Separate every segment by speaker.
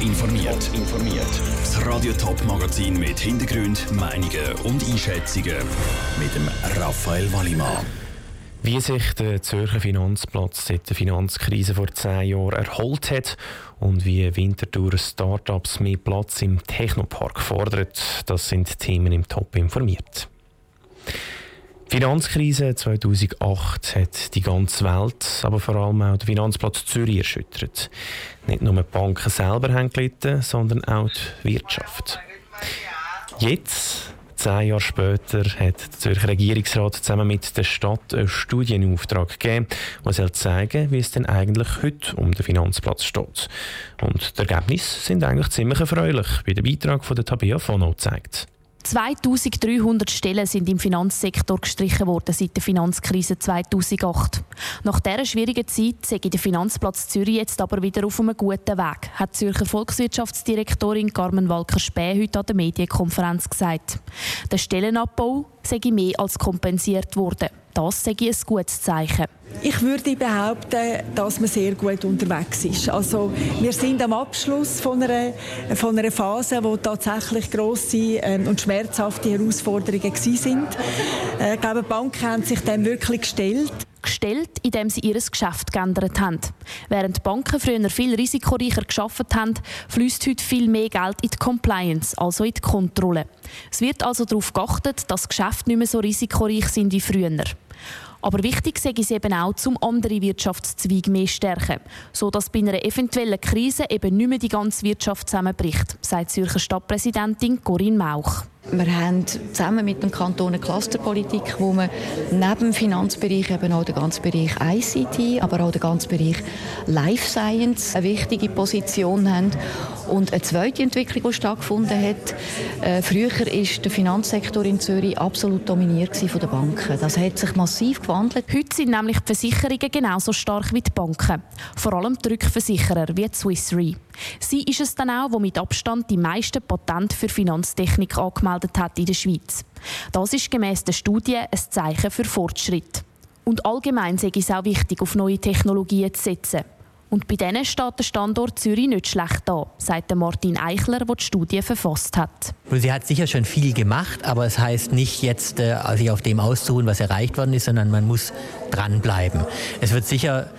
Speaker 1: informiert. informiert. Das Radio Top Magazin mit Hintergrund, Meinungen und Einschätzungen mit dem Raphael Wallimann.
Speaker 2: Wie sich der Zürcher Finanzplatz seit der Finanzkrise vor zehn Jahren erholt hat und wie Winterthur Startups mehr Platz im Technopark fordert, das sind Themen im Top informiert. Die Finanzkrise 2008 hat die ganze Welt, aber vor allem auch den Finanzplatz Zürich erschüttert. Nicht nur die Banken selber haben gelitten, sondern auch die Wirtschaft. Jetzt, zehn Jahre später, hat der Zürcher Regierungsrat zusammen mit der Stadt einen Studienauftrag gegeben, der soll zeigen, wie es denn eigentlich heute um den Finanzplatz steht. Und die Ergebnisse sind eigentlich ziemlich erfreulich, wie der Beitrag von der Tabea Fono zeigt.
Speaker 3: 2300 Stellen sind im Finanzsektor gestrichen worden seit der Finanzkrise 2008. Nach dieser schwierigen Zeit sei der Finanzplatz Zürich jetzt aber wieder auf einem guten Weg, hat Zürcher Volkswirtschaftsdirektorin Carmen Walker-Späh heute an der Medienkonferenz gesagt. Der Stellenabbau sei mehr als kompensiert worden. Das sei ein gutes Zeichen.
Speaker 4: Ich würde behaupten, dass man sehr gut unterwegs ist. Also wir sind am Abschluss von einer, von einer Phase, wo tatsächlich grosse ähm, und schmerzhafte Herausforderungen sind. Äh, ich glaube, die Banken haben sich dem wirklich gestellt
Speaker 3: gestellt, indem sie ihr Geschäft geändert haben. Während Banken früher viel risikoreicher geschafft haben, fließt heute viel mehr Geld in die Compliance, also in die Kontrolle. Es wird also darauf geachtet, dass Geschäfte nicht mehr so risikoreich sind wie früher. Aber wichtig sei es eben auch, zum andere Wirtschaftszweige mehr stärken, sodass bei einer eventuellen Krise eben nicht mehr die ganze Wirtschaft zusammenbricht, sagt Zürcher Stadtpräsidentin Corinne Mauch.
Speaker 5: Wir haben zusammen mit dem Kanton eine Clusterpolitik, wo wir neben dem Finanzbereich eben auch den ganzen Bereich ICT, aber auch den ganzen Bereich Life Science eine wichtige Position haben. Und eine zweite Entwicklung, die stattgefunden hat, äh, früher war der Finanzsektor in Zürich absolut dominiert von den Banken. Das hat sich massiv gewandelt.
Speaker 3: Heute sind nämlich die Versicherungen genauso stark wie die Banken. Vor allem die Rückversicherer wie die Swiss Re. Sie ist es dann auch, die mit Abstand die meisten Patente für Finanztechnik angemeldet hat in der Schweiz. Das ist gemäß der Studie ein Zeichen für Fortschritt. Und allgemein sei es auch wichtig, auf neue Technologien zu setzen. Und bei denen steht der Standort Zürich nicht schlecht da, sagt Martin Eichler, der die Studie verfasst hat.
Speaker 6: Sie hat sicher schon viel gemacht, aber es heißt nicht jetzt, äh, sich auf dem auszuruhen, was erreicht worden ist, sondern man muss dranbleiben. Es wird sicher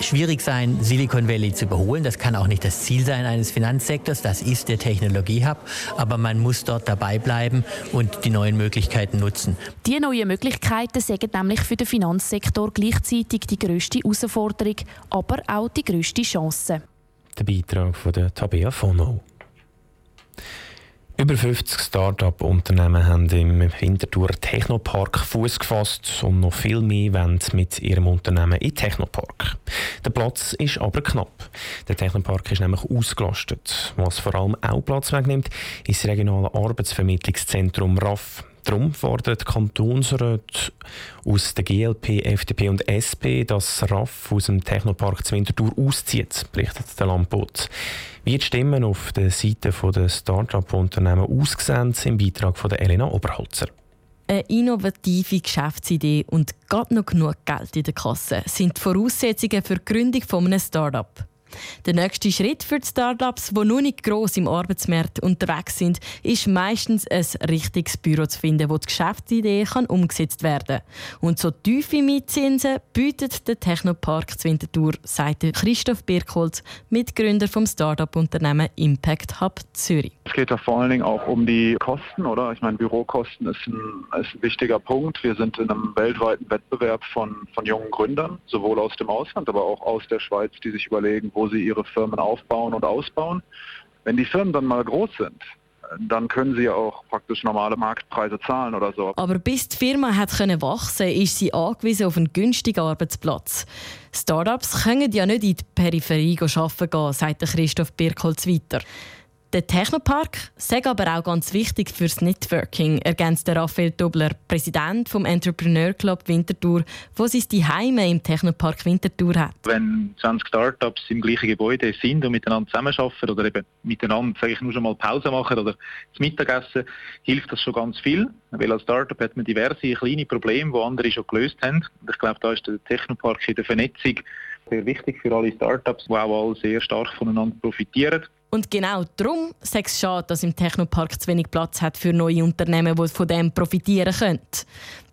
Speaker 6: schwierig sein, Silicon Valley zu überholen. Das kann auch nicht das Ziel sein eines Finanzsektors. Das ist der Technologiehub. Aber man muss dort dabei bleiben und die neuen Möglichkeiten nutzen.
Speaker 3: Die neuen Möglichkeiten sind nämlich für den Finanzsektor gleichzeitig die grösste Herausforderung, aber auch die grösste Chance.
Speaker 2: Der Beitrag von der Tabea Fono. Über 50 Start-up-Unternehmen haben im Winterthur Technopark Fuß gefasst und noch viel mehr wollen mit ihrem Unternehmen in Technopark. Der Platz ist aber knapp. Der Technopark ist nämlich ausgelastet. Was vor allem auch Platz wegnimmt, ist das regionale Arbeitsvermittlungszentrum RAF. Darum fordert Kantonsrat aus der GLP, FDP und SP, dass RAF aus dem Technopark zu Winterthur auszieht, berichtet der Landbot. Wie die Stimmen auf der Seite der Start-up-Unternehmen aussehen, im Beitrag von Elena Oberholzer.
Speaker 7: Eine innovative Geschäftsidee und gerade noch genug Geld in der Kasse sind die Voraussetzungen für die Gründung eines Start-up. Der nächste Schritt für die Startups, die noch nicht gross im Arbeitsmarkt unterwegs sind, ist meistens ein richtiges Büro zu finden, wo die Geschäftsidee kann umgesetzt werden kann. Und so tiefe Mietzinsen bietet der Technopark Winterthur, sagt Christoph Birkholz, Mitgründer vom Startup-Unternehmen Impact Hub Zürich.
Speaker 8: Es geht ja vor allen Dingen auch um die Kosten, oder? Ich meine, Bürokosten ist ein, ist ein wichtiger Punkt. Wir sind in einem weltweiten Wettbewerb von, von jungen Gründern, sowohl aus dem Ausland, aber auch aus der Schweiz, die sich überlegen, wo sie ihre Firmen aufbauen und ausbauen. Wenn die Firmen dann mal groß sind, dann können sie auch praktisch normale Marktpreise zahlen oder so.
Speaker 7: Aber bis die Firma hat können wachsen, ist sie angewiesen auf einen günstigen Arbeitsplatz. Startups können ja nicht in die Peripherie arbeiten gehen, sagt Christoph Birkholz weiter. Der Technopark sei aber auch ganz wichtig fürs Networking, ergänzt Raphael Dobler, Präsident vom Entrepreneur Club Winterthur, wo sein Heime im Technopark Winterthur hat.
Speaker 8: Wenn 20 Startups im gleichen Gebäude sind und miteinander zusammenarbeiten oder eben miteinander, sage ich nur schon mal Pause machen oder zum Mittagessen, hilft das schon ganz viel. Weil als Startup hat man diverse kleine Probleme, die andere schon gelöst haben. Und ich glaube, da ist der Technopark in der Vernetzung Sehr wichtig für alle Startups, die auch alle sehr stark voneinander profitieren.
Speaker 7: Und genau darum ist es schade, dass im Technopark zu wenig Platz hat für neue Unternehmen, die von dem profitieren können.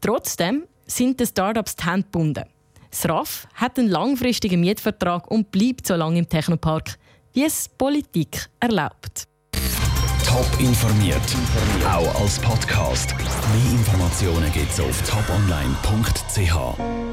Speaker 7: Trotzdem sind die Startups die Hände gebunden. Das RAF hat einen langfristigen Mietvertrag und bleibt so lange im Technopark, wie es Politik erlaubt.
Speaker 1: Top informiert, auch als Podcast. Mehr Informationen gibt es auf toponline.ch.